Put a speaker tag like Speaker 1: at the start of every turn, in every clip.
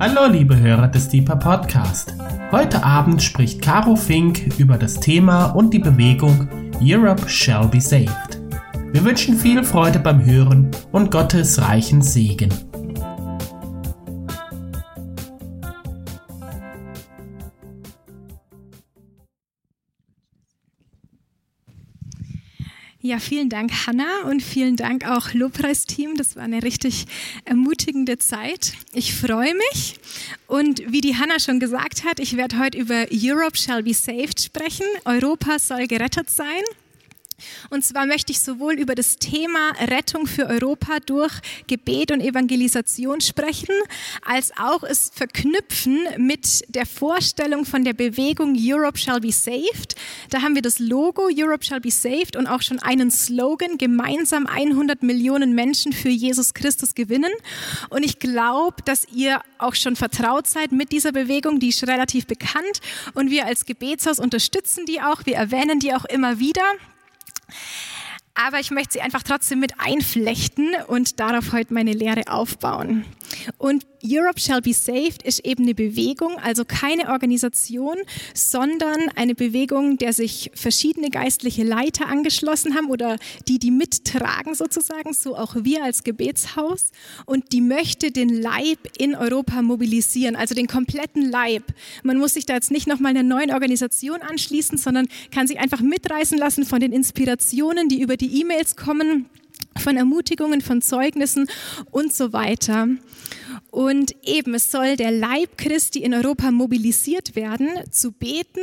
Speaker 1: Hallo liebe Hörer des Deeper Podcast. Heute Abend spricht Caro Fink über das Thema und die Bewegung Europe Shall Be Saved. Wir wünschen viel Freude beim Hören und Gottes reichen Segen.
Speaker 2: Ja, vielen Dank, Hanna, und vielen Dank auch Lobpreisteam. Das war eine richtig ermutigende Zeit. Ich freue mich. Und wie die Hanna schon gesagt hat, ich werde heute über Europe Shall Be Saved sprechen. Europa soll gerettet sein. Und zwar möchte ich sowohl über das Thema Rettung für Europa durch Gebet und Evangelisation sprechen, als auch es verknüpfen mit der Vorstellung von der Bewegung Europe Shall Be Saved. Da haben wir das Logo Europe Shall Be Saved und auch schon einen Slogan, gemeinsam 100 Millionen Menschen für Jesus Christus gewinnen. Und ich glaube, dass ihr auch schon vertraut seid mit dieser Bewegung, die ist relativ bekannt. Und wir als Gebetshaus unterstützen die auch, wir erwähnen die auch immer wieder aber ich möchte sie einfach trotzdem mit einflechten und darauf heute meine Lehre aufbauen. Und Europe Shall Be Saved ist eben eine Bewegung, also keine Organisation, sondern eine Bewegung, der sich verschiedene geistliche Leiter angeschlossen haben oder die, die mittragen sozusagen, so auch wir als Gebetshaus. Und die möchte den Leib in Europa mobilisieren, also den kompletten Leib. Man muss sich da jetzt nicht nochmal einer neuen Organisation anschließen, sondern kann sich einfach mitreißen lassen von den Inspirationen, die über die E-Mails kommen von Ermutigungen, von Zeugnissen und so weiter. Und eben, es soll der Leib Christi in Europa mobilisiert werden, zu beten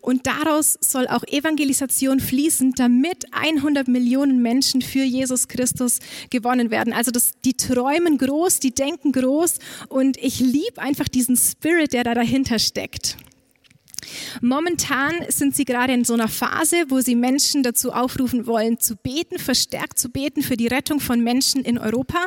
Speaker 2: und daraus soll auch Evangelisation fließen, damit 100 Millionen Menschen für Jesus Christus gewonnen werden. Also das, die träumen groß, die denken groß und ich liebe einfach diesen Spirit, der da dahinter steckt. Momentan sind sie gerade in so einer Phase, wo sie Menschen dazu aufrufen wollen, zu beten, verstärkt zu beten für die Rettung von Menschen in Europa.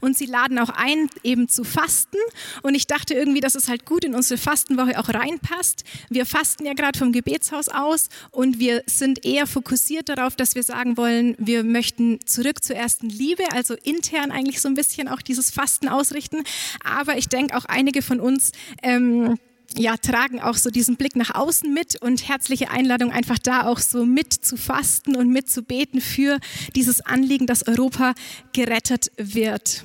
Speaker 2: Und sie laden auch ein, eben zu fasten. Und ich dachte irgendwie, dass es halt gut in unsere Fastenwoche auch reinpasst. Wir fasten ja gerade vom Gebetshaus aus und wir sind eher fokussiert darauf, dass wir sagen wollen, wir möchten zurück zur ersten Liebe, also intern eigentlich so ein bisschen auch dieses Fasten ausrichten. Aber ich denke auch einige von uns, ähm, ja, tragen auch so diesen Blick nach außen mit und herzliche Einladung einfach da auch so mit zu fasten und mit zu beten für dieses Anliegen, dass Europa gerettet wird.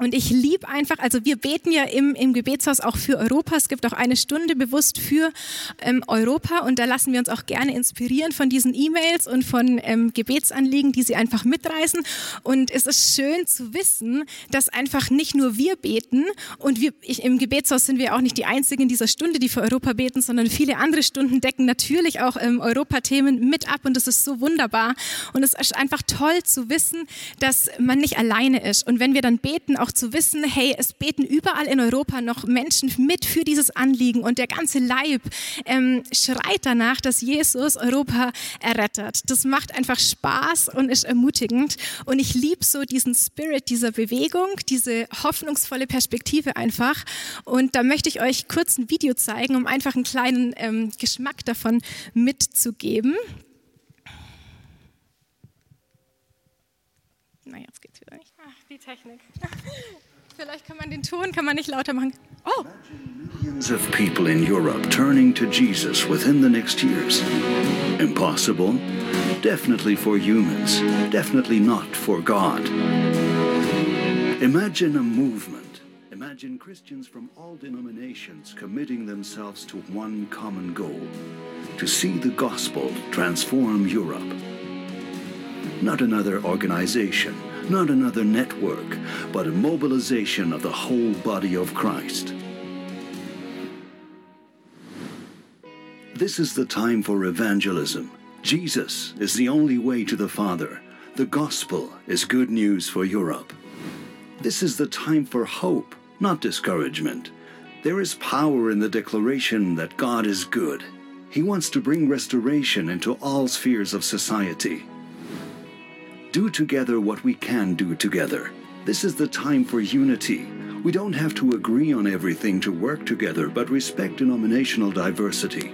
Speaker 2: Und ich liebe einfach, also wir beten ja im, im Gebetshaus auch für Europa. Es gibt auch eine Stunde bewusst für ähm, Europa und da lassen wir uns auch gerne inspirieren von diesen E-Mails und von ähm, Gebetsanliegen, die sie einfach mitreißen. Und es ist schön zu wissen, dass einfach nicht nur wir beten und wir ich, im Gebetshaus sind wir auch nicht die einzigen in dieser Stunde, die für Europa beten, sondern viele andere Stunden decken natürlich auch ähm, Europathemen mit ab und das ist so wunderbar. Und es ist einfach toll zu wissen, dass man nicht alleine ist. Und wenn wir dann beten, auch auch zu wissen, hey, es beten überall in Europa noch Menschen mit für dieses Anliegen und der ganze Leib ähm, schreit danach, dass Jesus Europa errettet. Das macht einfach Spaß und ist ermutigend und ich liebe so diesen Spirit dieser Bewegung, diese hoffnungsvolle Perspektive einfach und da möchte ich euch kurz ein Video zeigen, um einfach einen kleinen ähm, Geschmack davon mitzugeben. Na, Technik. Vielleicht kann man den Ton, kann man nicht lauter machen. Oh!
Speaker 3: Millions of people in Europe turning to Jesus within the next years. Impossible? Definitely for humans. Definitely not for God. Imagine a movement. Imagine Christians from all denominations committing themselves to one common goal to see the gospel transform Europe not another organization, not another network, but a mobilization of the whole body of Christ. This is the time for evangelism. Jesus is the only way to the Father. The gospel is good news for Europe. This is the time for hope, not discouragement. There is power in the declaration that God is good. He wants to bring restoration into all spheres of society do together what we can do together. This is the time for unity. We don't have to agree on everything to work together, but respect denominational diversity.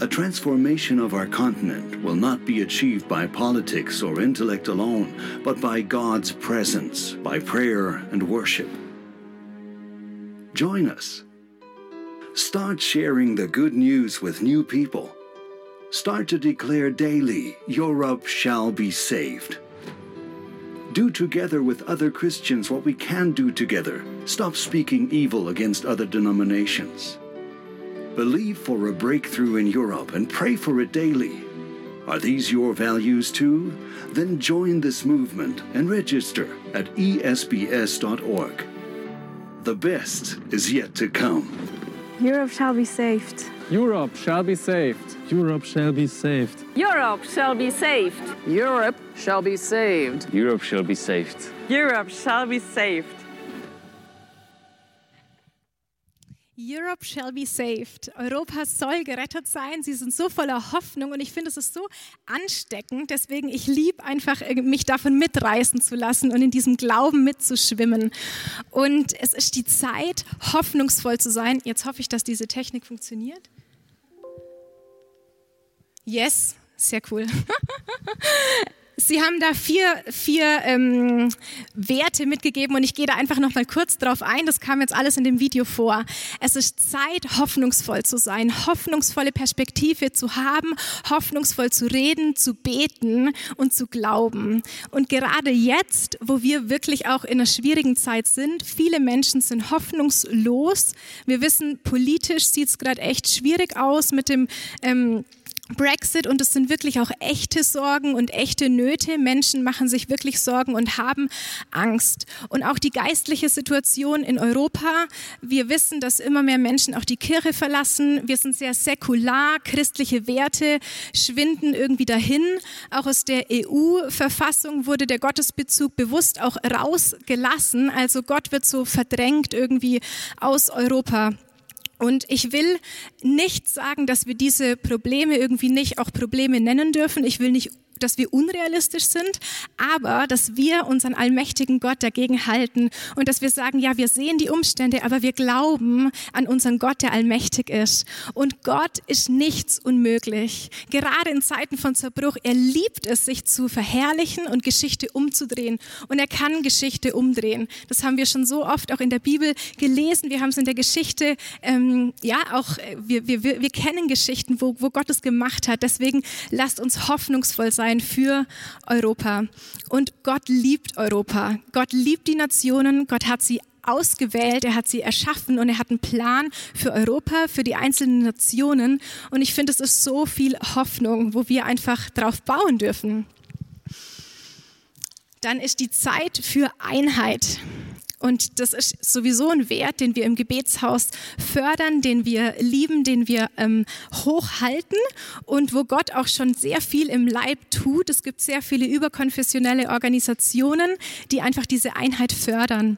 Speaker 3: A transformation of our continent will not be achieved by politics or intellect alone, but by God's presence, by prayer and worship. Join us. Start sharing the good news with new people. Start to declare daily, Europe shall be saved. Do together with other Christians what we can do together. Stop speaking evil against other denominations. Believe for a breakthrough in Europe and pray for it daily. Are these your values too? Then join this movement and register at esbs.org. The best is yet to come.
Speaker 4: Europe shall be saved.
Speaker 5: Europe shall be saved.
Speaker 6: Europe shall be saved.
Speaker 7: Europe shall be saved.
Speaker 8: Europe shall be saved.
Speaker 9: Europe shall be saved.
Speaker 10: Europe shall be saved.
Speaker 2: Europe shall be saved. Europa soll gerettet sein. Sie sind so voller Hoffnung und ich finde, es ist so ansteckend. Deswegen, ich liebe einfach, äh, mich davon mitreißen zu lassen und in diesem Glauben mitzuschwimmen. Und es ist die Zeit, hoffnungsvoll zu sein. Jetzt hoffe ich, dass diese Technik funktioniert. Yes, sehr cool. Sie haben da vier, vier ähm, Werte mitgegeben und ich gehe da einfach noch mal kurz drauf ein. Das kam jetzt alles in dem Video vor. Es ist Zeit, hoffnungsvoll zu sein, hoffnungsvolle Perspektive zu haben, hoffnungsvoll zu reden, zu beten und zu glauben. Und gerade jetzt, wo wir wirklich auch in einer schwierigen Zeit sind, viele Menschen sind hoffnungslos. Wir wissen, politisch sieht es gerade echt schwierig aus mit dem ähm, Brexit und es sind wirklich auch echte Sorgen und echte Nöte. Menschen machen sich wirklich Sorgen und haben Angst. Und auch die geistliche Situation in Europa. Wir wissen, dass immer mehr Menschen auch die Kirche verlassen. Wir sind sehr säkular. Christliche Werte schwinden irgendwie dahin. Auch aus der EU-Verfassung wurde der Gottesbezug bewusst auch rausgelassen. Also Gott wird so verdrängt irgendwie aus Europa. Und ich will nicht sagen, dass wir diese Probleme irgendwie nicht auch Probleme nennen dürfen. Ich will nicht dass wir unrealistisch sind, aber dass wir unseren allmächtigen Gott dagegen halten und dass wir sagen, ja, wir sehen die Umstände, aber wir glauben an unseren Gott, der allmächtig ist. Und Gott ist nichts unmöglich. Gerade in Zeiten von Zerbruch, er liebt es, sich zu verherrlichen und Geschichte umzudrehen. Und er kann Geschichte umdrehen. Das haben wir schon so oft auch in der Bibel gelesen. Wir haben es in der Geschichte, ähm, ja, auch, äh, wir, wir, wir kennen Geschichten, wo, wo Gott es gemacht hat. Deswegen lasst uns hoffnungsvoll sein sein für Europa. Und Gott liebt Europa. Gott liebt die Nationen. Gott hat sie ausgewählt, er hat sie erschaffen und er hat einen Plan für Europa, für die einzelnen Nationen. Und ich finde, es ist so viel Hoffnung, wo wir einfach drauf bauen dürfen. Dann ist die Zeit für Einheit. Und das ist sowieso ein Wert, den wir im Gebetshaus fördern, den wir lieben, den wir ähm, hochhalten und wo Gott auch schon sehr viel im Leib tut. Es gibt sehr viele überkonfessionelle Organisationen, die einfach diese Einheit fördern.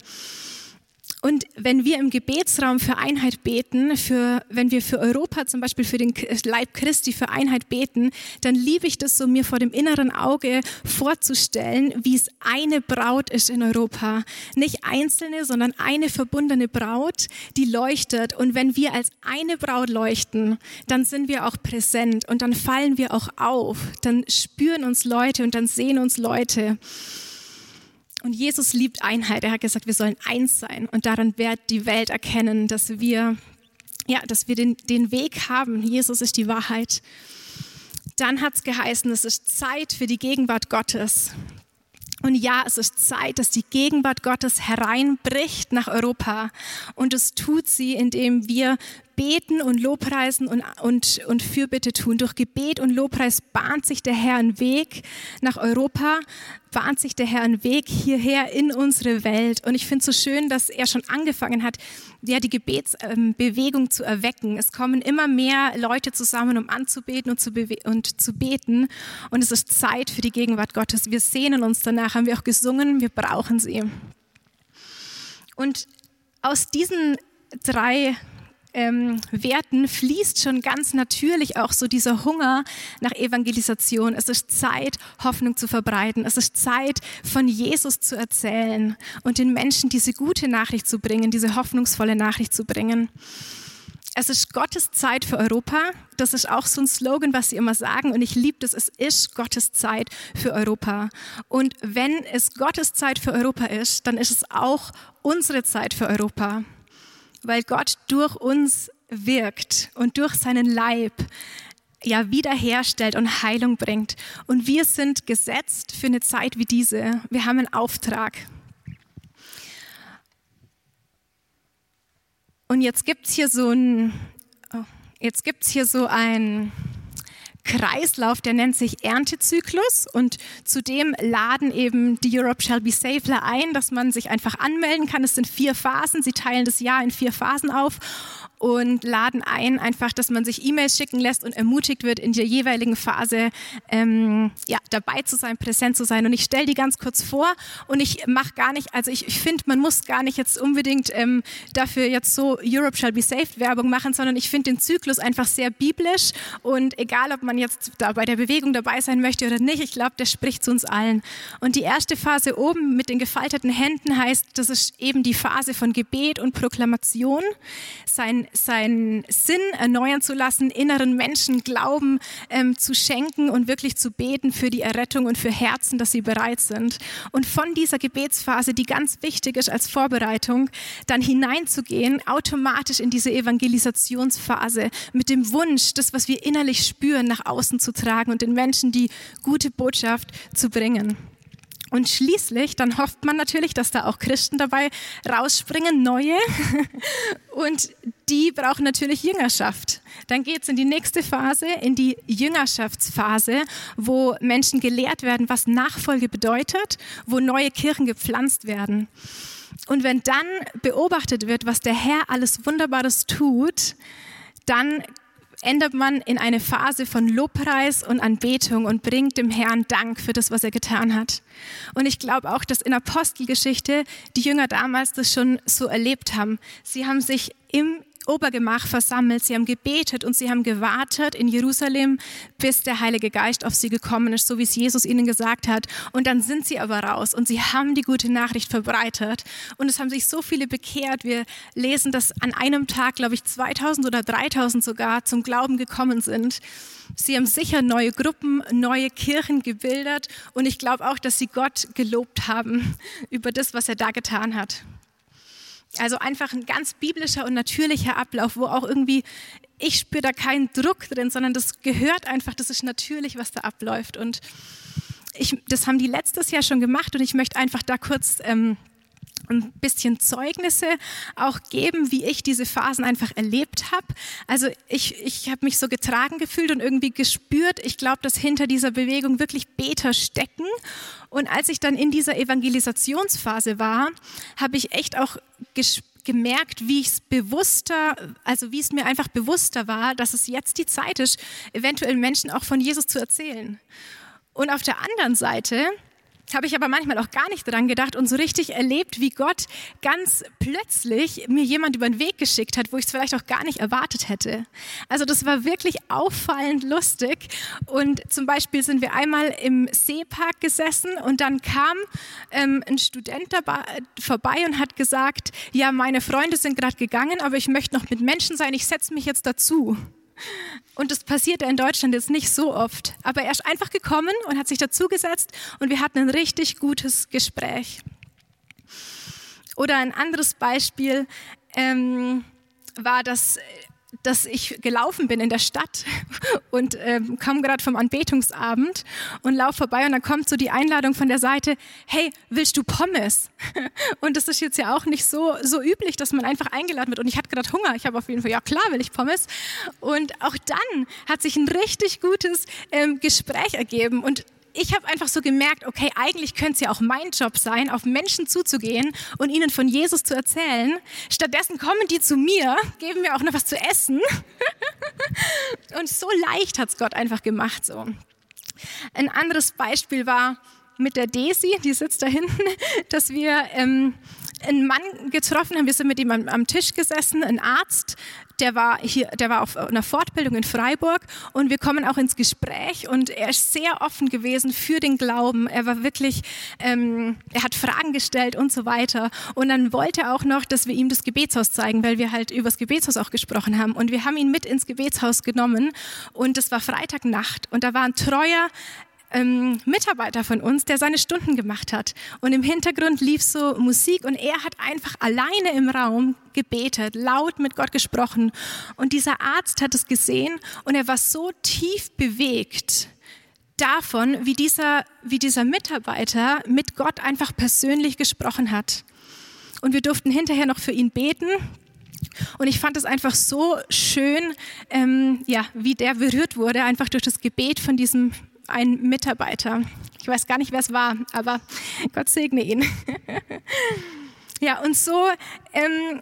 Speaker 2: Und wenn wir im Gebetsraum für Einheit beten, für, wenn wir für Europa zum Beispiel für den Leib Christi für Einheit beten, dann liebe ich das so, mir vor dem inneren Auge vorzustellen, wie es eine Braut ist in Europa. Nicht einzelne, sondern eine verbundene Braut, die leuchtet. Und wenn wir als eine Braut leuchten, dann sind wir auch präsent und dann fallen wir auch auf. Dann spüren uns Leute und dann sehen uns Leute. Und Jesus liebt Einheit. Er hat gesagt, wir sollen eins sein. Und daran wird die Welt erkennen, dass wir, ja, dass wir den, den Weg haben. Jesus ist die Wahrheit. Dann hat es geheißen, es ist Zeit für die Gegenwart Gottes. Und ja, es ist Zeit, dass die Gegenwart Gottes hereinbricht nach Europa. Und es tut sie, indem wir beten und Lobpreisen und, und, und Fürbitte tun. Durch Gebet und Lobpreis bahnt sich der Herr einen Weg nach Europa, bahnt sich der Herr einen Weg hierher in unsere Welt. Und ich finde es so schön, dass er schon angefangen hat, ja, die Gebetsbewegung zu erwecken. Es kommen immer mehr Leute zusammen, um anzubeten und zu, und zu beten. Und es ist Zeit für die Gegenwart Gottes. Wir sehnen uns danach, haben wir auch gesungen, wir brauchen sie. Und aus diesen drei ähm, Werten fließt schon ganz natürlich auch so dieser Hunger nach Evangelisation. Es ist Zeit, Hoffnung zu verbreiten. Es ist Zeit, von Jesus zu erzählen und den Menschen diese gute Nachricht zu bringen, diese hoffnungsvolle Nachricht zu bringen. Es ist Gottes Zeit für Europa. Das ist auch so ein Slogan, was sie immer sagen. Und ich liebe das. Es ist Gottes Zeit für Europa. Und wenn es Gottes Zeit für Europa ist, dann ist es auch unsere Zeit für Europa. Weil Gott durch uns wirkt und durch seinen Leib ja wiederherstellt und Heilung bringt. Und wir sind gesetzt für eine Zeit wie diese. Wir haben einen Auftrag. Und jetzt gibt es hier so ein, oh, jetzt gibt's hier so ein Kreislauf, der nennt sich Erntezyklus. Und zudem laden eben die Europe Shall Be Safler ein, dass man sich einfach anmelden kann. Es sind vier Phasen, sie teilen das Jahr in vier Phasen auf und laden ein, einfach, dass man sich E-Mails schicken lässt und ermutigt wird, in der jeweiligen Phase ähm, ja, dabei zu sein, präsent zu sein. Und ich stelle die ganz kurz vor und ich mache gar nicht, also ich, ich finde, man muss gar nicht jetzt unbedingt ähm, dafür jetzt so Europe Shall Be Saved Werbung machen, sondern ich finde den Zyklus einfach sehr biblisch und egal, ob man jetzt da bei der Bewegung dabei sein möchte oder nicht, ich glaube, der spricht zu uns allen. Und die erste Phase oben mit den gefalteten Händen heißt, das ist eben die Phase von Gebet und Proklamation. Sein seinen Sinn erneuern zu lassen, inneren Menschen Glauben ähm, zu schenken und wirklich zu beten für die Errettung und für Herzen, dass sie bereit sind. Und von dieser Gebetsphase, die ganz wichtig ist als Vorbereitung, dann hineinzugehen, automatisch in diese Evangelisationsphase mit dem Wunsch, das, was wir innerlich spüren, nach außen zu tragen und den Menschen die gute Botschaft zu bringen. Und schließlich, dann hofft man natürlich, dass da auch Christen dabei rausspringen, neue. Und die brauchen natürlich Jüngerschaft. Dann geht es in die nächste Phase, in die Jüngerschaftsphase, wo Menschen gelehrt werden, was Nachfolge bedeutet, wo neue Kirchen gepflanzt werden. Und wenn dann beobachtet wird, was der Herr alles Wunderbares tut, dann ändert man in eine Phase von Lobpreis und Anbetung und bringt dem Herrn Dank für das, was er getan hat. Und ich glaube auch, dass in Apostelgeschichte die Jünger damals das schon so erlebt haben. Sie haben sich im Obergemach versammelt, sie haben gebetet und sie haben gewartet in Jerusalem, bis der Heilige Geist auf sie gekommen ist, so wie es Jesus ihnen gesagt hat. Und dann sind sie aber raus und sie haben die gute Nachricht verbreitet. Und es haben sich so viele bekehrt. Wir lesen, dass an einem Tag, glaube ich, 2000 oder 3000 sogar zum Glauben gekommen sind. Sie haben sicher neue Gruppen, neue Kirchen gebildet und ich glaube auch, dass sie Gott gelobt haben über das, was er da getan hat. Also einfach ein ganz biblischer und natürlicher Ablauf, wo auch irgendwie, ich spüre da keinen Druck drin, sondern das gehört einfach, das ist natürlich, was da abläuft. Und ich, das haben die letztes Jahr schon gemacht und ich möchte einfach da kurz ähm, ein bisschen Zeugnisse auch geben, wie ich diese Phasen einfach erlebt habe. Also ich, ich habe mich so getragen gefühlt und irgendwie gespürt, ich glaube, dass hinter dieser Bewegung wirklich Beter stecken. Und als ich dann in dieser Evangelisationsphase war, habe ich echt auch gemerkt, wie ich es bewusster, also wie es mir einfach bewusster war, dass es jetzt die Zeit ist, eventuell Menschen auch von Jesus zu erzählen. Und auf der anderen Seite habe ich aber manchmal auch gar nicht dran gedacht und so richtig erlebt, wie Gott ganz plötzlich mir jemand über den Weg geschickt hat, wo ich es vielleicht auch gar nicht erwartet hätte. Also das war wirklich auffallend lustig. Und zum Beispiel sind wir einmal im Seepark gesessen und dann kam ähm, ein Student dabei, vorbei und hat gesagt, ja, meine Freunde sind gerade gegangen, aber ich möchte noch mit Menschen sein, ich setze mich jetzt dazu. Und das passiert in Deutschland jetzt nicht so oft. Aber er ist einfach gekommen und hat sich dazugesetzt und wir hatten ein richtig gutes Gespräch. Oder ein anderes Beispiel ähm, war, dass dass ich gelaufen bin in der Stadt und ähm, komme gerade vom Anbetungsabend und laufe vorbei und dann kommt so die Einladung von der Seite, hey, willst du Pommes? Und das ist jetzt ja auch nicht so, so üblich, dass man einfach eingeladen wird. Und ich hatte gerade Hunger. Ich habe auf jeden Fall, ja klar will ich Pommes. Und auch dann hat sich ein richtig gutes ähm, Gespräch ergeben. Und ich habe einfach so gemerkt, okay, eigentlich könnte es ja auch mein Job sein, auf Menschen zuzugehen und ihnen von Jesus zu erzählen. Stattdessen kommen die zu mir, geben mir auch noch was zu essen. und so leicht hat es Gott einfach gemacht. So. Ein anderes Beispiel war mit der Daisy, die sitzt da hinten, dass wir ähm, einen Mann getroffen haben. Wir sind mit ihm am, am Tisch gesessen, ein Arzt, der war hier, der war auf einer Fortbildung in Freiburg und wir kommen auch ins Gespräch und er ist sehr offen gewesen für den Glauben. Er war wirklich, ähm, er hat Fragen gestellt und so weiter. Und dann wollte er auch noch, dass wir ihm das Gebetshaus zeigen, weil wir halt über das Gebetshaus auch gesprochen haben. Und wir haben ihn mit ins Gebetshaus genommen und es war Freitagnacht und da war ein treuer ähm, Mitarbeiter von uns, der seine Stunden gemacht hat. Und im Hintergrund lief so Musik und er hat einfach alleine im Raum gebetet, laut mit Gott gesprochen. Und dieser Arzt hat es gesehen und er war so tief bewegt davon, wie dieser, wie dieser Mitarbeiter mit Gott einfach persönlich gesprochen hat. Und wir durften hinterher noch für ihn beten. Und ich fand es einfach so schön, ähm, ja, wie der berührt wurde, einfach durch das Gebet von diesem einen Mitarbeiter. Ich weiß gar nicht, wer es war, aber Gott segne ihn. ja, und so ähm,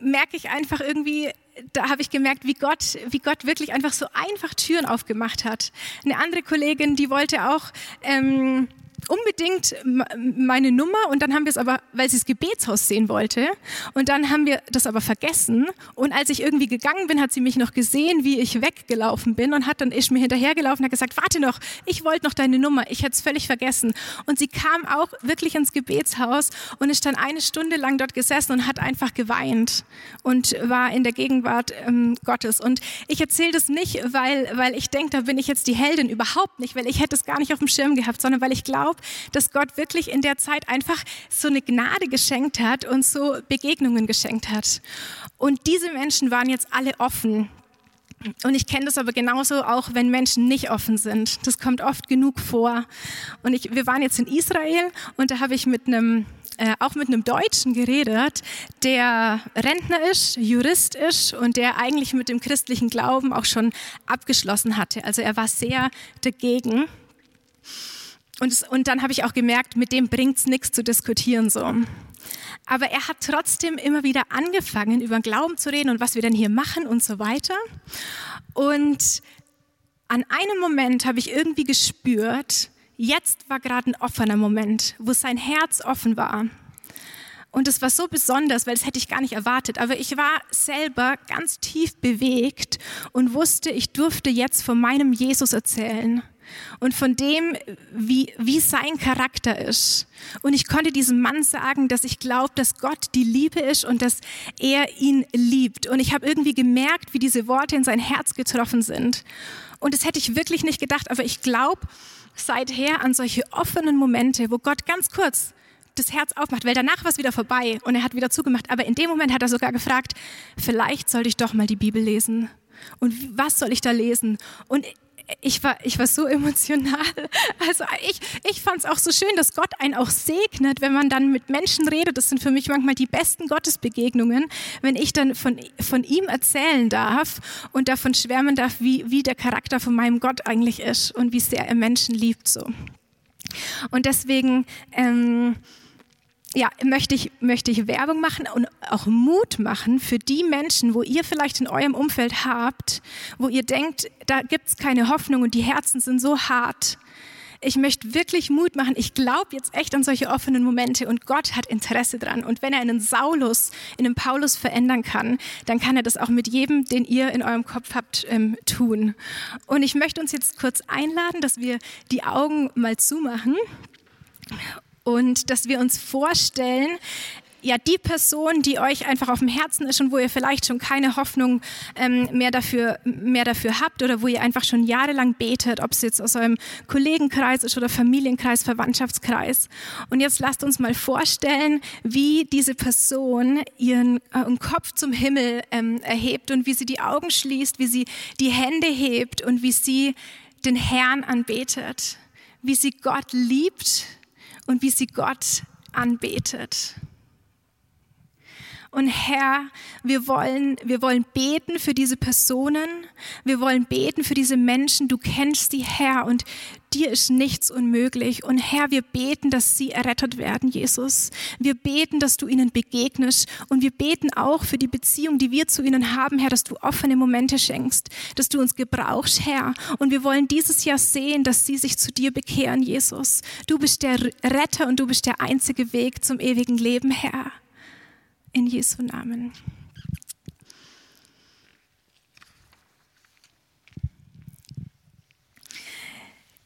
Speaker 2: merke ich einfach irgendwie, da habe ich gemerkt, wie Gott, wie Gott wirklich einfach so einfach Türen aufgemacht hat. Eine andere Kollegin, die wollte auch ähm, unbedingt meine Nummer und dann haben wir es aber, weil sie das Gebetshaus sehen wollte und dann haben wir das aber vergessen und als ich irgendwie gegangen bin, hat sie mich noch gesehen, wie ich weggelaufen bin und hat dann ist mir hinterhergelaufen und hat gesagt, warte noch, ich wollte noch deine Nummer, ich hätte es völlig vergessen und sie kam auch wirklich ins Gebetshaus und ist dann eine Stunde lang dort gesessen und hat einfach geweint und war in der Gegenwart ähm, Gottes und ich erzähle das nicht, weil, weil ich denke, da bin ich jetzt die Heldin, überhaupt nicht, weil ich hätte es gar nicht auf dem Schirm gehabt, sondern weil ich glaube, glaube, dass Gott wirklich in der Zeit einfach so eine Gnade geschenkt hat und so Begegnungen geschenkt hat. Und diese Menschen waren jetzt alle offen. Und ich kenne das aber genauso auch, wenn Menschen nicht offen sind. Das kommt oft genug vor. Und ich, wir waren jetzt in Israel und da habe ich mit einem äh, auch mit einem Deutschen geredet, der Rentner ist, Jurist ist und der eigentlich mit dem christlichen Glauben auch schon abgeschlossen hatte. Also er war sehr dagegen. Und, und dann habe ich auch gemerkt, mit dem bringt es nichts zu diskutieren so. Aber er hat trotzdem immer wieder angefangen, über Glauben zu reden und was wir denn hier machen und so weiter. Und an einem Moment habe ich irgendwie gespürt, jetzt war gerade ein offener Moment, wo sein Herz offen war. Und es war so besonders, weil das hätte ich gar nicht erwartet. Aber ich war selber ganz tief bewegt und wusste, ich durfte jetzt von meinem Jesus erzählen und von dem, wie, wie sein Charakter ist. Und ich konnte diesem Mann sagen, dass ich glaube, dass Gott die Liebe ist und dass er ihn liebt. Und ich habe irgendwie gemerkt, wie diese Worte in sein Herz getroffen sind. Und das hätte ich wirklich nicht gedacht, aber ich glaube seither an solche offenen Momente, wo Gott ganz kurz das Herz aufmacht, weil danach war es wieder vorbei und er hat wieder zugemacht. Aber in dem Moment hat er sogar gefragt, vielleicht sollte ich doch mal die Bibel lesen. Und was soll ich da lesen? Und ich war, ich war so emotional. Also ich, ich fand es auch so schön, dass Gott einen auch segnet, wenn man dann mit Menschen redet. Das sind für mich manchmal die besten Gottesbegegnungen, wenn ich dann von, von ihm erzählen darf und davon schwärmen darf, wie, wie der Charakter von meinem Gott eigentlich ist und wie sehr er Menschen liebt so. Und deswegen ähm, ja, möchte ich, möchte ich Werbung machen und auch Mut machen für die Menschen, wo ihr vielleicht in eurem Umfeld habt, wo ihr denkt, da gibt es keine Hoffnung und die Herzen sind so hart. Ich möchte wirklich Mut machen. Ich glaube jetzt echt an solche offenen Momente und Gott hat Interesse dran. Und wenn er einen Saulus in einen Paulus verändern kann, dann kann er das auch mit jedem, den ihr in eurem Kopf habt, ähm, tun. Und ich möchte uns jetzt kurz einladen, dass wir die Augen mal zumachen und dass wir uns vorstellen, ja, die Person, die euch einfach auf dem Herzen ist und wo ihr vielleicht schon keine Hoffnung ähm, mehr, dafür, mehr dafür habt oder wo ihr einfach schon jahrelang betet, ob es jetzt aus eurem Kollegenkreis ist oder Familienkreis, Verwandtschaftskreis. Und jetzt lasst uns mal vorstellen, wie diese Person ihren, äh, Kopf zum Himmel ähm, erhebt und wie sie die Augen schließt, wie sie die Hände hebt und wie sie den Herrn anbetet, wie sie Gott liebt und wie sie Gott anbetet. Und Herr, wir wollen, wir wollen beten für diese Personen. Wir wollen beten für diese Menschen. Du kennst die Herr und dir ist nichts unmöglich. Und Herr, wir beten, dass sie errettet werden, Jesus. Wir beten, dass du ihnen begegnest. Und wir beten auch für die Beziehung, die wir zu ihnen haben, Herr, dass du offene Momente schenkst, dass du uns gebrauchst, Herr. Und wir wollen dieses Jahr sehen, dass sie sich zu dir bekehren, Jesus. Du bist der Retter und du bist der einzige Weg zum ewigen Leben, Herr in Jesu Namen.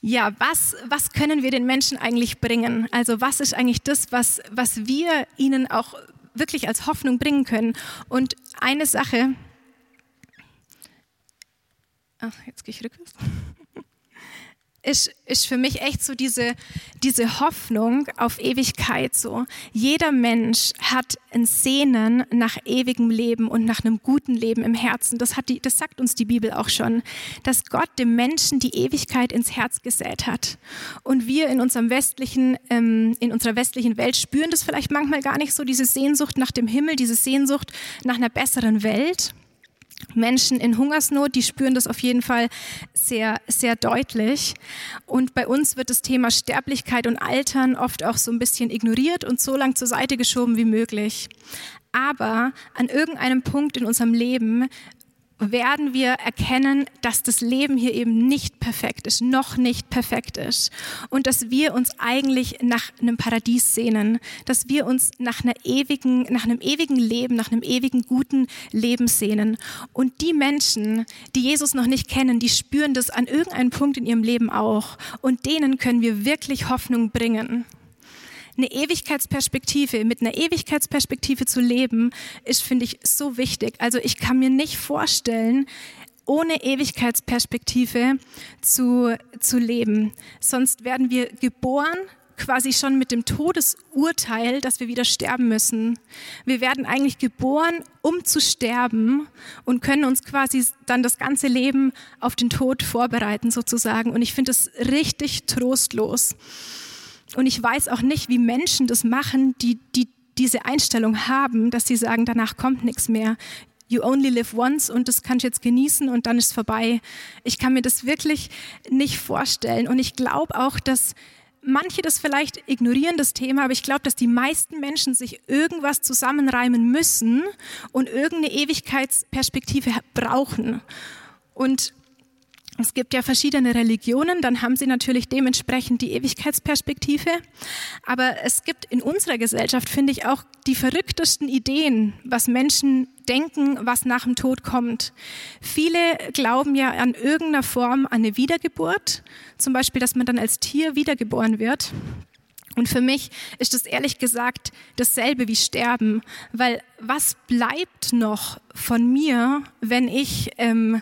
Speaker 2: Ja, was, was können wir den Menschen eigentlich bringen? Also was ist eigentlich das, was, was wir ihnen auch wirklich als Hoffnung bringen können? Und eine Sache, ach, jetzt gehe ich rückwärts. Ist, ist für mich echt so diese, diese Hoffnung auf Ewigkeit so. Jeder Mensch hat ein Sehnen nach ewigem Leben und nach einem guten Leben im Herzen. Das, hat die, das sagt uns die Bibel auch schon, dass Gott dem Menschen die Ewigkeit ins Herz gesät hat. Und wir in unserem westlichen, ähm, in unserer westlichen Welt spüren das vielleicht manchmal gar nicht so, diese Sehnsucht nach dem Himmel, diese Sehnsucht nach einer besseren Welt. Menschen in Hungersnot, die spüren das auf jeden Fall sehr, sehr deutlich. Und bei uns wird das Thema Sterblichkeit und Altern oft auch so ein bisschen ignoriert und so lang zur Seite geschoben wie möglich. Aber an irgendeinem Punkt in unserem Leben werden wir erkennen, dass das Leben hier eben nicht perfekt ist, noch nicht perfekt ist. Und dass wir uns eigentlich nach einem Paradies sehnen, dass wir uns nach einer ewigen, nach einem ewigen Leben, nach einem ewigen guten Leben sehnen. Und die Menschen, die Jesus noch nicht kennen, die spüren das an irgendeinem Punkt in ihrem Leben auch. Und denen können wir wirklich Hoffnung bringen eine Ewigkeitsperspektive, mit einer Ewigkeitsperspektive zu leben, ist, finde ich, so wichtig. Also ich kann mir nicht vorstellen, ohne Ewigkeitsperspektive zu, zu leben. Sonst werden wir geboren quasi schon mit dem Todesurteil, dass wir wieder sterben müssen. Wir werden eigentlich geboren, um zu sterben und können uns quasi dann das ganze Leben auf den Tod vorbereiten sozusagen. Und ich finde es richtig trostlos. Und ich weiß auch nicht, wie Menschen das machen, die, die diese Einstellung haben, dass sie sagen, danach kommt nichts mehr. You only live once und das kannst du jetzt genießen und dann ist vorbei. Ich kann mir das wirklich nicht vorstellen. Und ich glaube auch, dass manche das vielleicht ignorieren, das Thema, aber ich glaube, dass die meisten Menschen sich irgendwas zusammenreimen müssen und irgendeine Ewigkeitsperspektive brauchen. Und es gibt ja verschiedene Religionen, dann haben sie natürlich dementsprechend die Ewigkeitsperspektive. Aber es gibt in unserer Gesellschaft, finde ich, auch die verrücktesten Ideen, was Menschen denken, was nach dem Tod kommt. Viele glauben ja an irgendeiner Form an eine Wiedergeburt, zum Beispiel, dass man dann als Tier wiedergeboren wird. Und für mich ist das ehrlich gesagt dasselbe wie Sterben, weil was bleibt noch von mir, wenn ich ähm,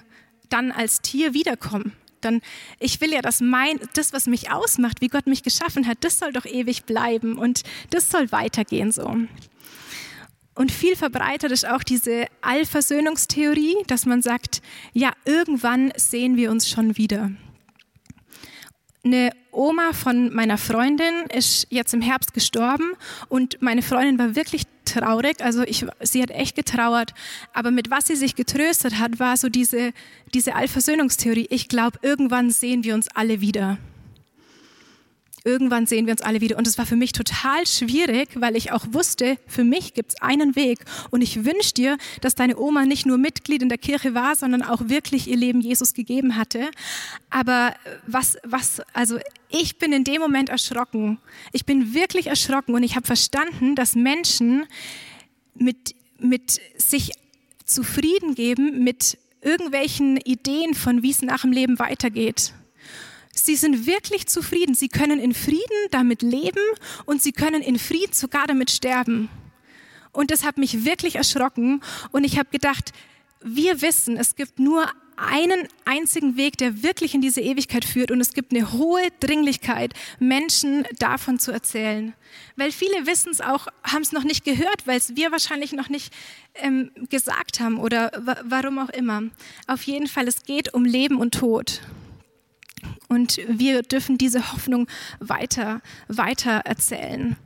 Speaker 2: dann als Tier wiederkommen. Dann, ich will ja, dass mein, das, was mich ausmacht, wie Gott mich geschaffen hat, das soll doch ewig bleiben und das soll weitergehen so. Und viel verbreitet ist auch diese Allversöhnungstheorie, dass man sagt, ja, irgendwann sehen wir uns schon wieder. Eine Oma von meiner Freundin ist jetzt im Herbst gestorben und meine Freundin war wirklich traurig. Also ich, sie hat echt getrauert. Aber mit was sie sich getröstet hat, war so diese, diese Allversöhnungstheorie. Ich glaube, irgendwann sehen wir uns alle wieder irgendwann sehen wir uns alle wieder. Und es war für mich total schwierig, weil ich auch wusste, für mich gibt es einen Weg. Und ich wünsche dir, dass deine Oma nicht nur Mitglied in der Kirche war, sondern auch wirklich ihr Leben Jesus gegeben hatte. Aber was, was, also ich bin in dem Moment erschrocken. Ich bin wirklich erschrocken und ich habe verstanden, dass Menschen mit, mit sich zufrieden geben mit irgendwelchen Ideen von, wie es nach dem Leben weitergeht. Sie sind wirklich zufrieden. Sie können in Frieden damit leben und sie können in Frieden sogar damit sterben. Und das hat mich wirklich erschrocken. Und ich habe gedacht, wir wissen, es gibt nur einen einzigen Weg, der wirklich in diese Ewigkeit führt. Und es gibt eine hohe Dringlichkeit, Menschen davon zu erzählen. Weil viele wissen es auch, haben es noch nicht gehört, weil es wir wahrscheinlich noch nicht ähm, gesagt haben oder warum auch immer. Auf jeden Fall, es geht um Leben und Tod. Und wir dürfen diese Hoffnung weiter, weiter erzählen.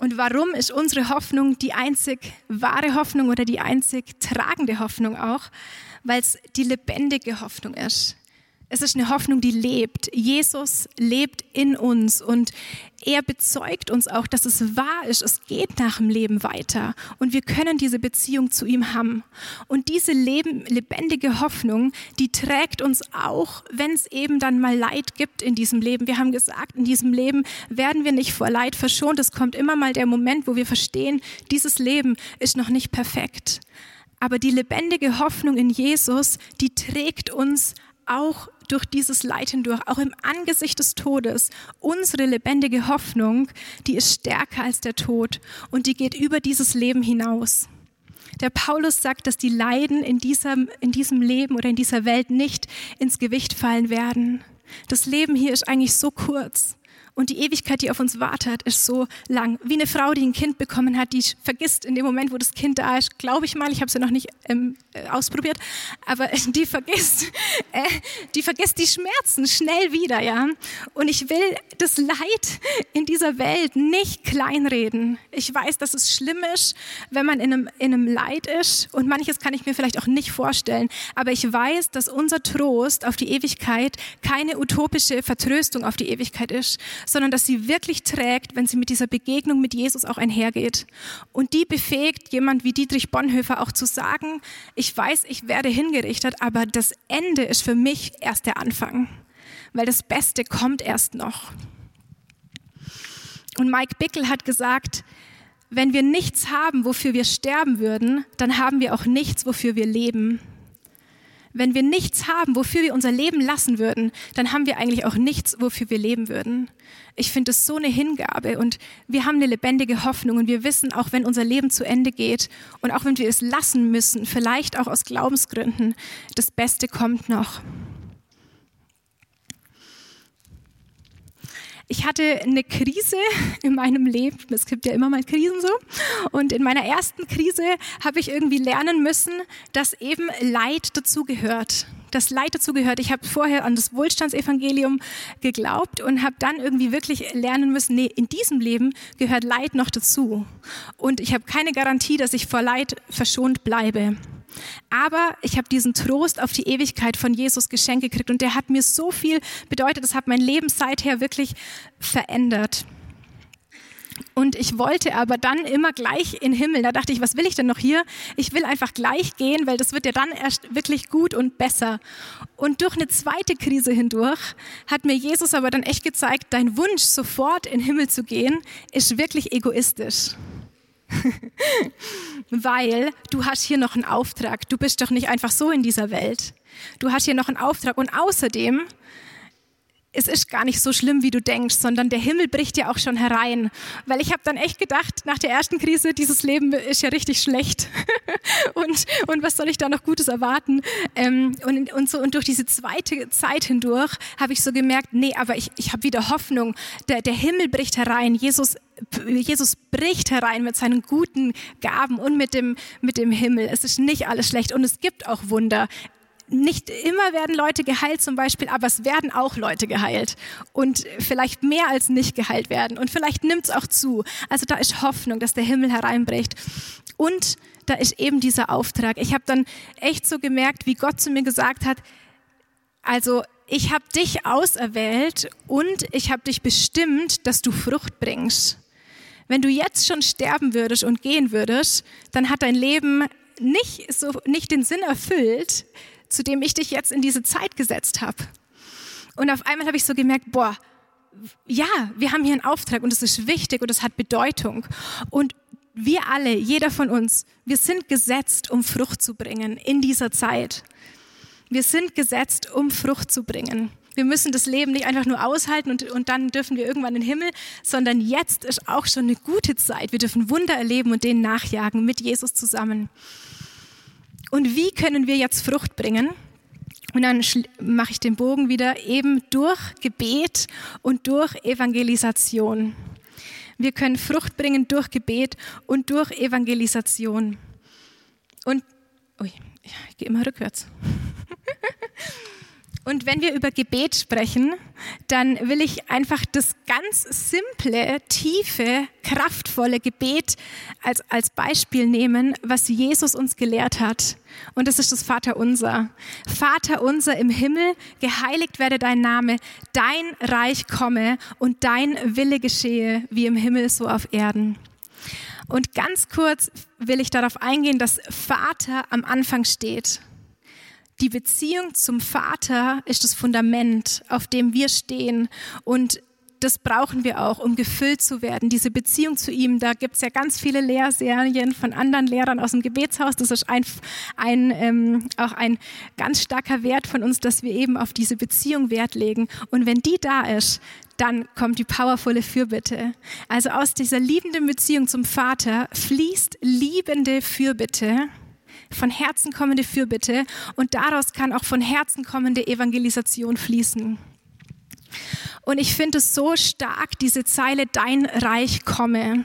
Speaker 2: Und warum ist unsere Hoffnung die einzig wahre Hoffnung oder die einzig tragende Hoffnung auch? Weil es die lebendige Hoffnung ist. Es ist eine Hoffnung, die lebt. Jesus lebt in uns und er bezeugt uns auch, dass es wahr ist. Es geht nach dem Leben weiter und wir können diese Beziehung zu ihm haben. Und diese Leben, lebendige Hoffnung, die trägt uns auch, wenn es eben dann mal Leid gibt in diesem Leben. Wir haben gesagt, in diesem Leben werden wir nicht vor Leid verschont. Es kommt immer mal der Moment, wo wir verstehen, dieses Leben ist noch nicht perfekt. Aber die lebendige Hoffnung in Jesus, die trägt uns auch durch dieses Leid hindurch, auch im Angesicht des Todes, unsere lebendige Hoffnung, die ist stärker als der Tod und die geht über dieses Leben hinaus. Der Paulus sagt, dass die Leiden in diesem, in diesem Leben oder in dieser Welt nicht ins Gewicht fallen werden. Das Leben hier ist eigentlich so kurz. Und die Ewigkeit, die auf uns wartet, ist so lang. Wie eine Frau, die ein Kind bekommen hat, die vergisst in dem Moment, wo das Kind da ist, glaube ich mal, ich habe es ja noch nicht ähm, äh, ausprobiert, aber die vergisst, äh, die vergisst die Schmerzen schnell wieder, ja. Und ich will das Leid in dieser Welt nicht kleinreden. Ich weiß, dass es schlimm ist, wenn man in einem, in einem Leid ist und manches kann ich mir vielleicht auch nicht vorstellen. Aber ich weiß, dass unser Trost auf die Ewigkeit keine utopische Vertröstung auf die Ewigkeit ist, sondern dass sie wirklich trägt, wenn sie mit dieser Begegnung mit Jesus auch einhergeht. Und die befähigt jemand wie Dietrich Bonhoeffer auch zu sagen, ich weiß, ich werde hingerichtet, aber das Ende ist für mich erst der Anfang, weil das Beste kommt erst noch. Und Mike Bickel hat gesagt, wenn wir nichts haben, wofür wir sterben würden, dann haben wir auch nichts, wofür wir leben wenn wir nichts haben, wofür wir unser Leben lassen würden, dann haben wir eigentlich auch nichts, wofür wir leben würden. Ich finde es so eine Hingabe und wir haben eine lebendige Hoffnung und wir wissen, auch wenn unser Leben zu Ende geht und auch wenn wir es lassen müssen, vielleicht auch aus Glaubensgründen, das Beste kommt noch. Ich hatte eine Krise in meinem Leben. Es gibt ja immer mal Krisen so. Und in meiner ersten Krise habe ich irgendwie lernen müssen, dass eben Leid dazugehört. Das Leid dazugehört. Ich habe vorher an das Wohlstandsevangelium geglaubt und habe dann irgendwie wirklich lernen müssen, nee, in diesem Leben gehört Leid noch dazu. Und ich habe keine Garantie, dass ich vor Leid verschont bleibe. Aber ich habe diesen Trost auf die Ewigkeit von Jesus geschenkt gekriegt und der hat mir so viel bedeutet. Das hat mein Leben seither wirklich verändert. Und ich wollte aber dann immer gleich in den Himmel. Da dachte ich, was will ich denn noch hier? Ich will einfach gleich gehen, weil das wird ja dann erst wirklich gut und besser. Und durch eine zweite Krise hindurch hat mir Jesus aber dann echt gezeigt, dein Wunsch, sofort in den Himmel zu gehen, ist wirklich egoistisch. Weil du hast hier noch einen Auftrag. Du bist doch nicht einfach so in dieser Welt. Du hast hier noch einen Auftrag. Und außerdem es ist gar nicht so schlimm, wie du denkst, sondern der Himmel bricht ja auch schon herein. Weil ich habe dann echt gedacht, nach der ersten Krise, dieses Leben ist ja richtig schlecht. und, und was soll ich da noch Gutes erwarten? Ähm, und, und, so, und durch diese zweite Zeit hindurch habe ich so gemerkt, nee, aber ich, ich habe wieder Hoffnung. Der, der Himmel bricht herein. Jesus, Jesus bricht herein mit seinen guten Gaben und mit dem, mit dem Himmel. Es ist nicht alles schlecht und es gibt auch Wunder nicht immer werden Leute geheilt zum Beispiel, aber es werden auch Leute geheilt und vielleicht mehr als nicht geheilt werden und vielleicht nimmt es auch zu. Also da ist Hoffnung, dass der Himmel hereinbricht und da ist eben dieser Auftrag. Ich habe dann echt so gemerkt, wie Gott zu mir gesagt hat, also ich habe dich auserwählt und ich habe dich bestimmt, dass du Frucht bringst. Wenn du jetzt schon sterben würdest und gehen würdest, dann hat dein Leben nicht so nicht den Sinn erfüllt, zu dem ich dich jetzt in diese Zeit gesetzt habe. Und auf einmal habe ich so gemerkt, boah, ja, wir haben hier einen Auftrag und es ist wichtig und es hat Bedeutung. Und wir alle, jeder von uns, wir sind gesetzt, um Frucht zu bringen in dieser Zeit. Wir sind gesetzt, um Frucht zu bringen. Wir müssen das Leben nicht einfach nur aushalten und, und dann dürfen wir irgendwann in den Himmel, sondern jetzt ist auch schon eine gute Zeit. Wir dürfen Wunder erleben und denen nachjagen mit Jesus zusammen. Und wie können wir jetzt Frucht bringen? Und dann mache ich den Bogen wieder eben durch Gebet und durch Evangelisation. Wir können Frucht bringen durch Gebet und durch Evangelisation. Und, ui, ich gehe immer rückwärts. Und wenn wir über Gebet sprechen, dann will ich einfach das ganz simple, tiefe, kraftvolle Gebet als, als Beispiel nehmen, was Jesus uns gelehrt hat. Und das ist das Vaterunser. Vater unser im Himmel, geheiligt werde dein Name, dein Reich komme und dein Wille geschehe, wie im Himmel so auf Erden. Und ganz kurz will ich darauf eingehen, dass Vater am Anfang steht. Die Beziehung zum Vater ist das Fundament, auf dem wir stehen. Und das brauchen wir auch, um gefüllt zu werden. Diese Beziehung zu ihm, da gibt es ja ganz viele Lehrserien von anderen Lehrern aus dem Gebetshaus. Das ist ein, ein, ähm, auch ein ganz starker Wert von uns, dass wir eben auf diese Beziehung Wert legen. Und wenn die da ist, dann kommt die powervolle Fürbitte. Also aus dieser liebenden Beziehung zum Vater fließt liebende Fürbitte von Herzen kommende Fürbitte und daraus kann auch von Herzen kommende Evangelisation fließen. Und ich finde es so stark, diese Zeile, dein Reich komme.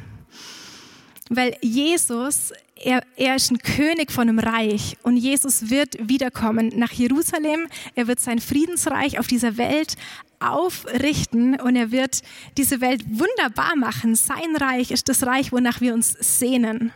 Speaker 2: Weil Jesus, er, er ist ein König von einem Reich und Jesus wird wiederkommen nach Jerusalem. Er wird sein Friedensreich auf dieser Welt aufrichten und er wird diese Welt wunderbar machen. Sein Reich ist das Reich, wonach wir uns sehnen.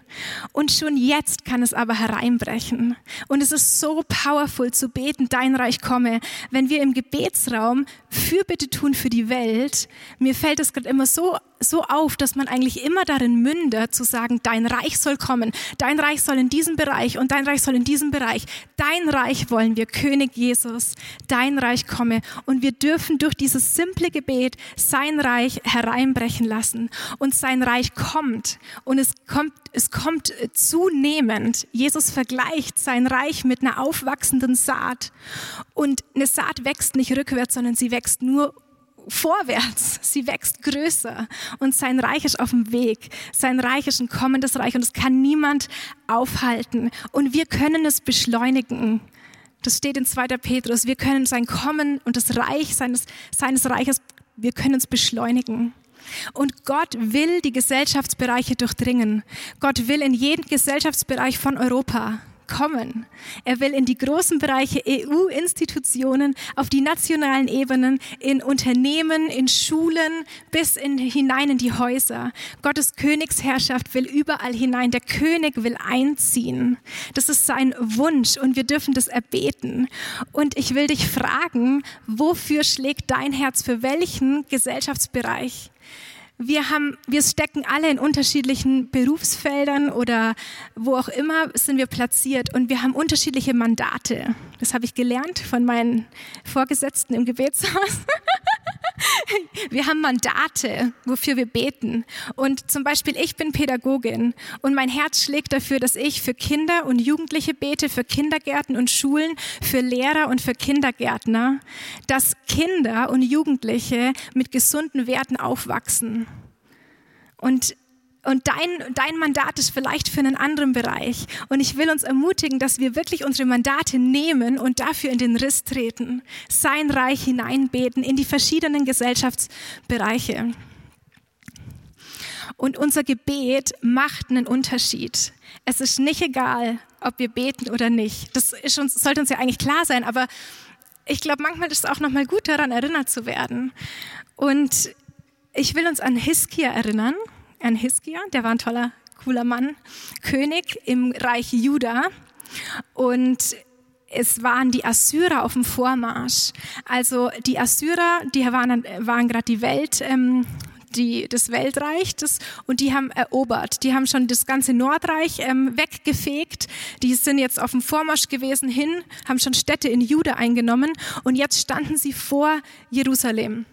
Speaker 2: Und schon jetzt kann es aber hereinbrechen. Und es ist so powerful zu beten, dein Reich komme. Wenn wir im Gebetsraum Fürbitte tun für die Welt, mir fällt es gerade immer so so auf, dass man eigentlich immer darin mündet, zu sagen, dein Reich soll kommen, dein Reich soll in diesem Bereich und dein Reich soll in diesem Bereich. Dein Reich wollen wir, König Jesus, dein Reich komme. Und wir dürfen durch dieses simple Gebet sein Reich hereinbrechen lassen. Und sein Reich kommt. Und es kommt, es kommt zunehmend. Jesus vergleicht sein Reich mit einer aufwachsenden Saat. Und eine Saat wächst nicht rückwärts, sondern sie wächst nur vorwärts. Sie wächst größer und sein Reich ist auf dem Weg. Sein Reich ist ein kommendes Reich und es kann niemand aufhalten. Und wir können es beschleunigen. Das steht in 2. Petrus. Wir können sein Kommen und das Reich seines, seines Reiches, wir können es beschleunigen. Und Gott will die Gesellschaftsbereiche durchdringen. Gott will in jeden Gesellschaftsbereich von Europa kommen. Er will in die großen Bereiche EU-Institutionen, auf die nationalen Ebenen, in Unternehmen, in Schulen, bis in, hinein in die Häuser. Gottes Königsherrschaft will überall hinein. Der König will einziehen. Das ist sein Wunsch und wir dürfen das erbeten. Und ich will dich fragen, wofür schlägt dein Herz für welchen Gesellschaftsbereich? Wir haben, wir stecken alle in unterschiedlichen Berufsfeldern oder wo auch immer sind wir platziert und wir haben unterschiedliche Mandate. Das habe ich gelernt von meinen Vorgesetzten im Gebetshaus. Wir haben Mandate, wofür wir beten. Und zum Beispiel, ich bin Pädagogin und mein Herz schlägt dafür, dass ich für Kinder und Jugendliche bete, für Kindergärten und Schulen, für Lehrer und für Kindergärtner, dass Kinder und Jugendliche mit gesunden Werten aufwachsen. Und und dein, dein Mandat ist vielleicht für einen anderen Bereich. Und ich will uns ermutigen, dass wir wirklich unsere Mandate nehmen und dafür in den Riss treten, sein Reich hineinbeten in die verschiedenen Gesellschaftsbereiche. Und unser Gebet macht einen Unterschied. Es ist nicht egal, ob wir beten oder nicht. Das uns, sollte uns ja eigentlich klar sein, aber ich glaube, manchmal ist es auch nochmal gut daran erinnert zu werden. Und ich will uns an Hiskia erinnern an Hiskia, der war ein toller, cooler Mann, König im Reich Juda. Und es waren die Assyrer auf dem Vormarsch. Also die Assyrer, die waren, waren gerade die Welt, ähm, die, das Weltreich das, und die haben erobert. Die haben schon das ganze Nordreich ähm, weggefegt. Die sind jetzt auf dem Vormarsch gewesen hin, haben schon Städte in Juda eingenommen und jetzt standen sie vor Jerusalem.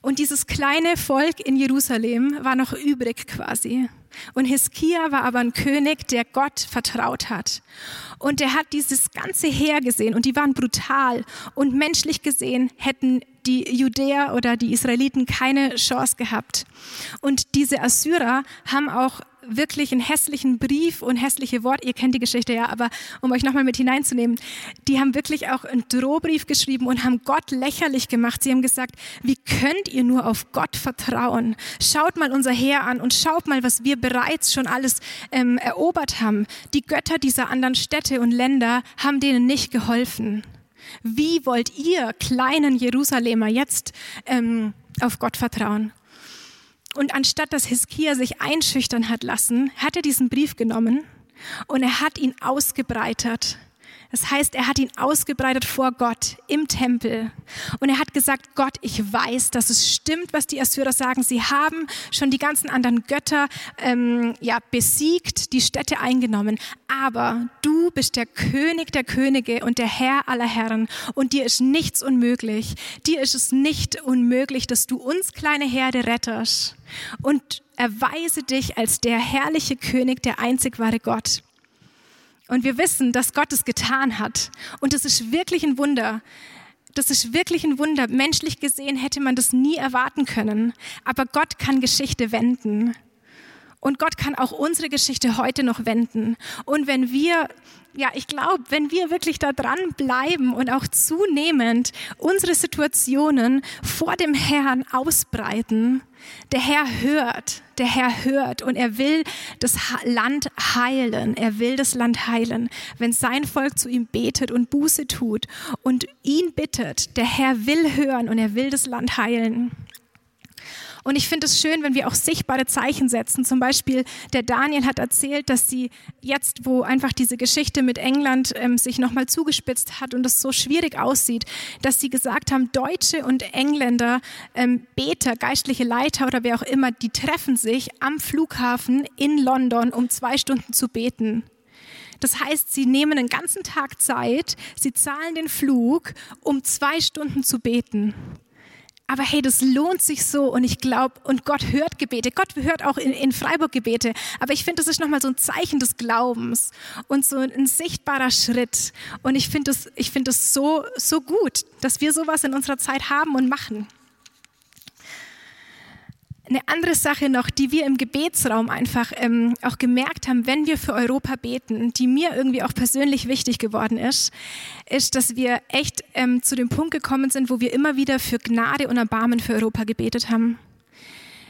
Speaker 2: Und dieses kleine Volk in Jerusalem war noch übrig quasi. Und Hiskia war aber ein König, der Gott vertraut hat. Und er hat dieses ganze Heer gesehen und die waren brutal. Und menschlich gesehen hätten die Judäer oder die Israeliten keine Chance gehabt. Und diese Assyrer haben auch wirklich einen hässlichen Brief und hässliche Worte. Ihr kennt die Geschichte ja, aber um euch nochmal mit hineinzunehmen, die haben wirklich auch einen Drohbrief geschrieben und haben Gott lächerlich gemacht. Sie haben gesagt, wie könnt ihr nur auf Gott vertrauen? Schaut mal unser Heer an und schaut mal, was wir bereits schon alles ähm, erobert haben. Die Götter dieser anderen Städte und Länder haben denen nicht geholfen. Wie wollt ihr kleinen Jerusalemer jetzt ähm, auf Gott vertrauen? Und anstatt dass Hiskia sich einschüchtern hat lassen, hat er diesen Brief genommen und er hat ihn ausgebreitet das heißt, er hat ihn ausgebreitet vor Gott im Tempel. Und er hat gesagt, Gott, ich weiß, dass es stimmt, was die Assyrer sagen. Sie haben schon die ganzen anderen Götter ähm, ja, besiegt, die Städte eingenommen. Aber du bist der König der Könige und der Herr aller Herren. Und dir ist nichts unmöglich. Dir ist es nicht unmöglich, dass du uns kleine Herde rettest. Und erweise dich als der herrliche König, der einzig wahre Gott. Und wir wissen, dass Gott es getan hat. Und es ist wirklich ein Wunder. Das ist wirklich ein Wunder. Menschlich gesehen hätte man das nie erwarten können. Aber Gott kann Geschichte wenden. Und Gott kann auch unsere Geschichte heute noch wenden. Und wenn wir ja, ich glaube, wenn wir wirklich da dran bleiben und auch zunehmend unsere Situationen vor dem Herrn ausbreiten, der Herr hört, der Herr hört und er will das Land heilen. Er will das Land heilen. Wenn sein Volk zu ihm betet und Buße tut und ihn bittet, der Herr will hören und er will das Land heilen. Und ich finde es schön, wenn wir auch sichtbare Zeichen setzen. Zum Beispiel, der Daniel hat erzählt, dass sie jetzt, wo einfach diese Geschichte mit England ähm, sich nochmal zugespitzt hat und es so schwierig aussieht, dass sie gesagt haben, Deutsche und Engländer, ähm, Beter, geistliche Leiter oder wer auch immer, die treffen sich am Flughafen in London, um zwei Stunden zu beten. Das heißt, sie nehmen einen ganzen Tag Zeit, sie zahlen den Flug, um zwei Stunden zu beten aber hey, das lohnt sich so und ich glaube, und Gott hört Gebete. Gott hört auch in, in Freiburg Gebete. Aber ich finde, das ist nochmal so ein Zeichen des Glaubens und so ein sichtbarer Schritt. Und ich finde das, ich finde das so, so gut, dass wir sowas in unserer Zeit haben und machen. Eine andere Sache noch, die wir im Gebetsraum einfach ähm, auch gemerkt haben, wenn wir für Europa beten, die mir irgendwie auch persönlich wichtig geworden ist, ist, dass wir echt ähm, zu dem Punkt gekommen sind, wo wir immer wieder für Gnade und Erbarmen für Europa gebetet haben.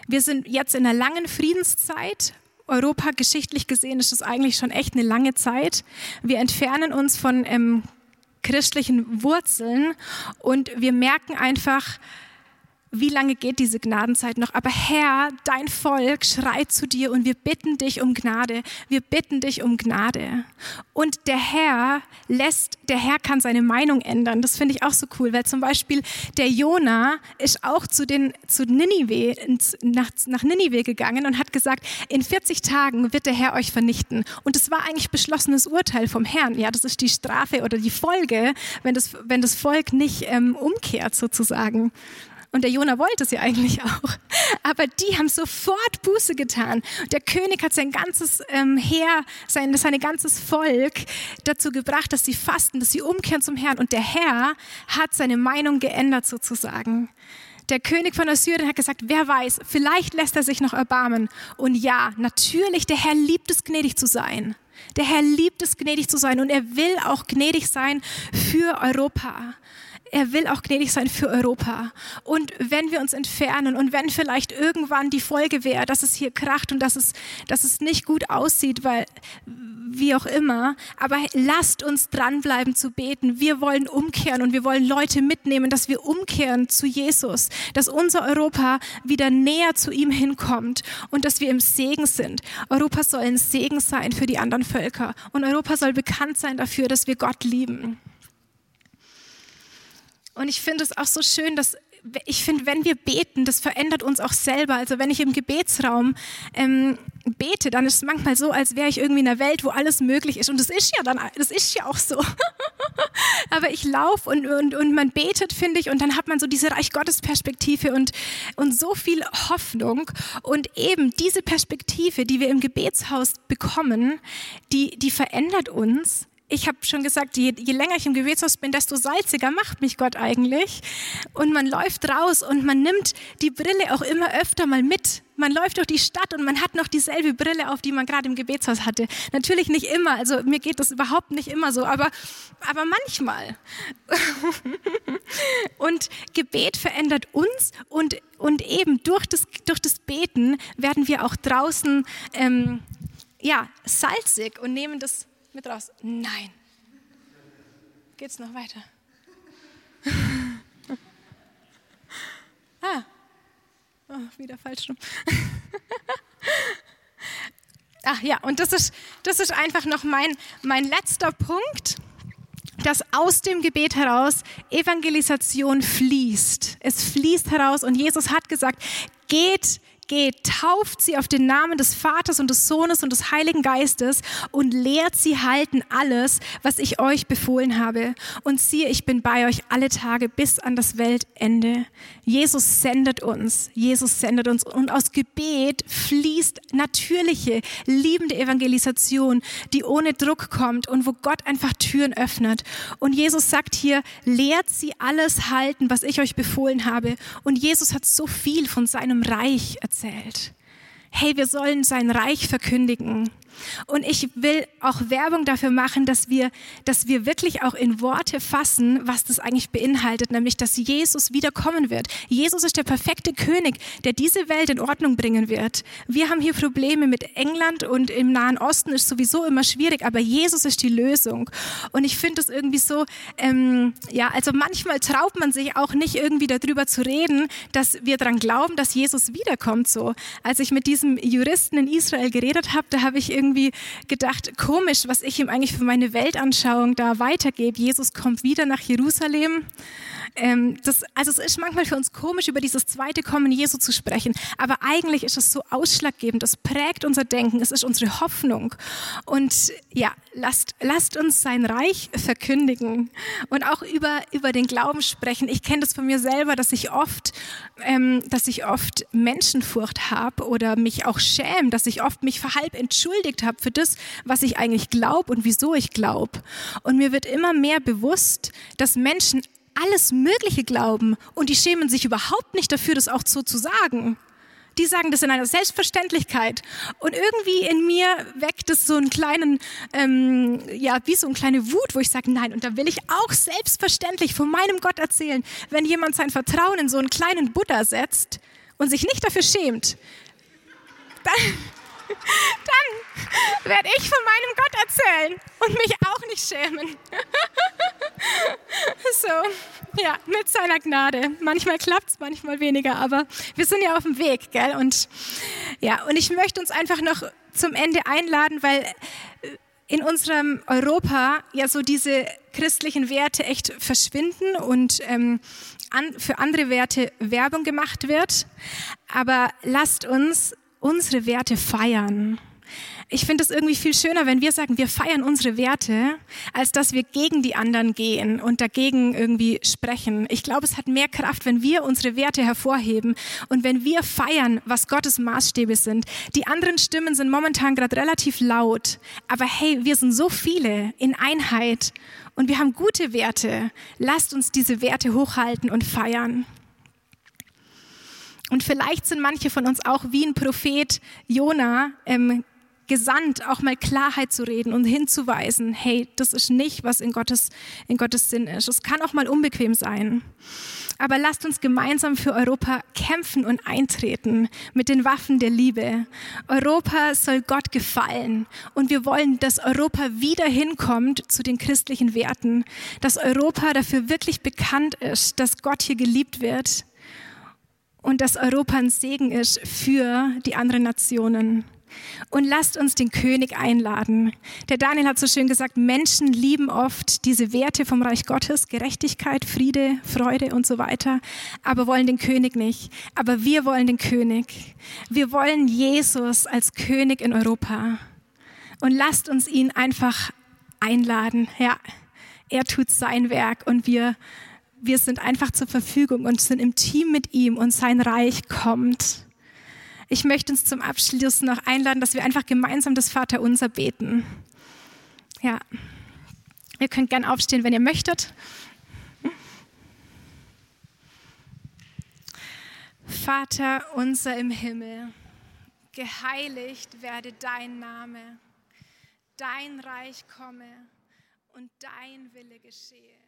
Speaker 2: Wir sind jetzt in einer langen Friedenszeit. Europa geschichtlich gesehen ist das eigentlich schon echt eine lange Zeit. Wir entfernen uns von ähm, christlichen Wurzeln und wir merken einfach, wie lange geht diese Gnadenzeit noch? Aber Herr, dein Volk schreit zu dir und wir bitten dich um Gnade. Wir bitten dich um Gnade. Und der Herr lässt, der Herr kann seine Meinung ändern. Das finde ich auch so cool, weil zum Beispiel der Jona ist auch zu den, zu Ninive, nach, nach Ninive gegangen und hat gesagt, in 40 Tagen wird der Herr euch vernichten. Und es war eigentlich beschlossenes Urteil vom Herrn. Ja, das ist die Strafe oder die Folge, wenn das, wenn das Volk nicht ähm, umkehrt sozusagen. Und der Jona wollte es ja eigentlich auch. Aber die haben sofort Buße getan. Der König hat sein ganzes ähm, Heer, sein, sein ganzes Volk dazu gebracht, dass sie fasten, dass sie umkehren zum Herrn. Und der Herr hat seine Meinung geändert sozusagen. Der König von Assyrien hat gesagt, wer weiß, vielleicht lässt er sich noch erbarmen. Und ja, natürlich, der Herr liebt es, gnädig zu sein. Der Herr liebt es, gnädig zu sein und er will auch gnädig sein für Europa er will auch gnädig sein für Europa. Und wenn wir uns entfernen und wenn vielleicht irgendwann die Folge wäre, dass es hier kracht und dass es, dass es nicht gut aussieht, weil wie auch immer, aber lasst uns dranbleiben zu beten. Wir wollen umkehren und wir wollen Leute mitnehmen, dass wir umkehren zu Jesus, dass unser Europa wieder näher zu ihm hinkommt und dass wir im Segen sind. Europa soll ein Segen sein für die anderen Völker und Europa soll bekannt sein dafür, dass wir Gott lieben. Und ich finde es auch so schön, dass ich finde, wenn wir beten, das verändert uns auch selber. Also wenn ich im Gebetsraum ähm, bete, dann ist es manchmal so, als wäre ich irgendwie in einer Welt, wo alles möglich ist. Und das ist ja dann, das ist ja auch so. Aber ich laufe und, und, und man betet, finde ich, und dann hat man so diese Reich Gottes Perspektive und, und so viel Hoffnung. Und eben diese Perspektive, die wir im Gebetshaus bekommen, die, die verändert uns ich habe schon gesagt, je, je, länger ich im Gebetshaus bin, desto salziger macht mich Gott eigentlich. Und man läuft raus und man nimmt die Brille auch immer öfter mal mit. Man läuft durch die Stadt und man hat noch dieselbe Brille auf, die man gerade im Gebetshaus hatte. Natürlich nicht immer, also mir geht das überhaupt nicht immer so, aber, aber manchmal. und Gebet verändert uns und, und eben durch das, durch das Beten werden wir auch draußen ähm, ja, salzig und nehmen das mit raus. Nein. Geht's noch weiter? ah. Oh, wieder falsch rum. Ach ja, und das ist, das ist einfach noch mein, mein letzter Punkt, dass aus dem Gebet heraus Evangelisation fließt. Es fließt heraus und Jesus hat gesagt, geht geht, tauft sie auf den Namen des Vaters und des Sohnes und des Heiligen Geistes und lehrt sie halten alles, was ich euch befohlen habe. Und siehe, ich bin bei euch alle Tage bis an das Weltende. Jesus sendet uns, Jesus sendet uns und aus Gebet fließt natürliche, liebende Evangelisation, die ohne Druck kommt und wo Gott einfach Türen öffnet. Und Jesus sagt hier, lehrt sie alles halten, was ich euch befohlen habe. Und Jesus hat so viel von seinem Reich erzählt erzählt. hey, wir sollen sein Reich verkündigen. Und ich will auch Werbung dafür machen, dass wir, dass wir wirklich auch in Worte fassen, was das eigentlich beinhaltet, nämlich, dass Jesus wiederkommen wird. Jesus ist der perfekte König, der diese Welt in Ordnung bringen wird. Wir haben hier Probleme mit England und im Nahen Osten ist sowieso immer schwierig, aber Jesus ist die Lösung. Und ich finde es irgendwie so, ähm, ja, also manchmal traut man sich auch nicht irgendwie darüber zu reden, dass wir daran glauben, dass Jesus wiederkommt. So, als ich mit diesem Juristen in Israel geredet habe, da habe ich irgendwie irgendwie gedacht, komisch, was ich ihm eigentlich für meine Weltanschauung da weitergebe. Jesus kommt wieder nach Jerusalem. Ähm, das, also es ist manchmal für uns komisch, über dieses zweite Kommen Jesu zu sprechen, aber eigentlich ist es so ausschlaggebend. Es prägt unser Denken, es ist unsere Hoffnung. Und ja, lasst, lasst uns sein Reich verkündigen und auch über, über den Glauben sprechen. Ich kenne das von mir selber, dass ich oft, ähm, dass ich oft Menschenfurcht habe oder mich auch schäme, dass ich oft mich halb entschuldigt habe für das, was ich eigentlich glaube und wieso ich glaube. Und mir wird immer mehr bewusst, dass Menschen alles Mögliche glauben und die schämen sich überhaupt nicht dafür, das auch so zu sagen. Die sagen das in einer Selbstverständlichkeit. Und irgendwie in mir weckt es so einen kleinen, ähm, ja, wie so eine kleine Wut, wo ich sage, nein, und da will ich auch selbstverständlich von meinem Gott erzählen, wenn jemand sein Vertrauen in so einen kleinen Buddha setzt und sich nicht dafür schämt, dann, dann werde ich von meinem Gott erzählen und mich auch nicht schämen. so, ja, mit seiner Gnade. Manchmal klappt es, manchmal weniger, aber wir sind ja auf dem Weg, gell? Und ja, und ich möchte uns einfach noch zum Ende einladen, weil äh, in unserem Europa ja so diese christlichen Werte echt verschwinden und ähm, an, für andere Werte Werbung gemacht wird. Aber lasst uns unsere Werte feiern. Ich finde es irgendwie viel schöner, wenn wir sagen, wir feiern unsere Werte, als dass wir gegen die anderen gehen und dagegen irgendwie sprechen. Ich glaube, es hat mehr Kraft, wenn wir unsere Werte hervorheben und wenn wir feiern, was Gottes Maßstäbe sind. Die anderen Stimmen sind momentan gerade relativ laut, aber hey, wir sind so viele in Einheit und wir haben gute Werte. Lasst uns diese Werte hochhalten und feiern. Und vielleicht sind manche von uns auch wie ein Prophet Jona ähm, gesandt, auch mal Klarheit zu reden und hinzuweisen, hey, das ist nicht, was in Gottes, in Gottes Sinn ist. Es kann auch mal unbequem sein. Aber lasst uns gemeinsam für Europa kämpfen und eintreten mit den Waffen der Liebe. Europa soll Gott gefallen und wir wollen, dass Europa wieder hinkommt zu den christlichen Werten, dass Europa dafür wirklich bekannt ist, dass Gott hier geliebt wird und dass Europa ein Segen ist für die anderen Nationen. Und lasst uns den König einladen. Der Daniel hat so schön gesagt, Menschen lieben oft diese Werte vom Reich Gottes, Gerechtigkeit, Friede, Freude und so weiter, aber wollen den König nicht. Aber wir wollen den König. Wir wollen Jesus als König in Europa. Und lasst uns ihn einfach einladen. Ja, er tut sein Werk und wir wir sind einfach zur Verfügung und sind im Team mit ihm und sein Reich kommt. Ich möchte uns zum Abschluss noch einladen, dass wir einfach gemeinsam das Vaterunser beten. Ja, ihr könnt gern aufstehen, wenn ihr möchtet. Vater unser im Himmel, geheiligt werde dein Name, dein Reich komme und dein Wille geschehe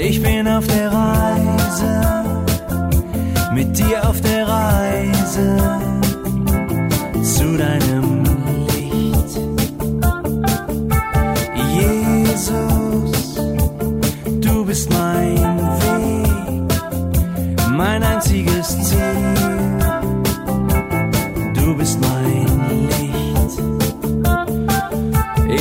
Speaker 6: ich bin auf der Reise, mit dir auf der Reise. Zu deinem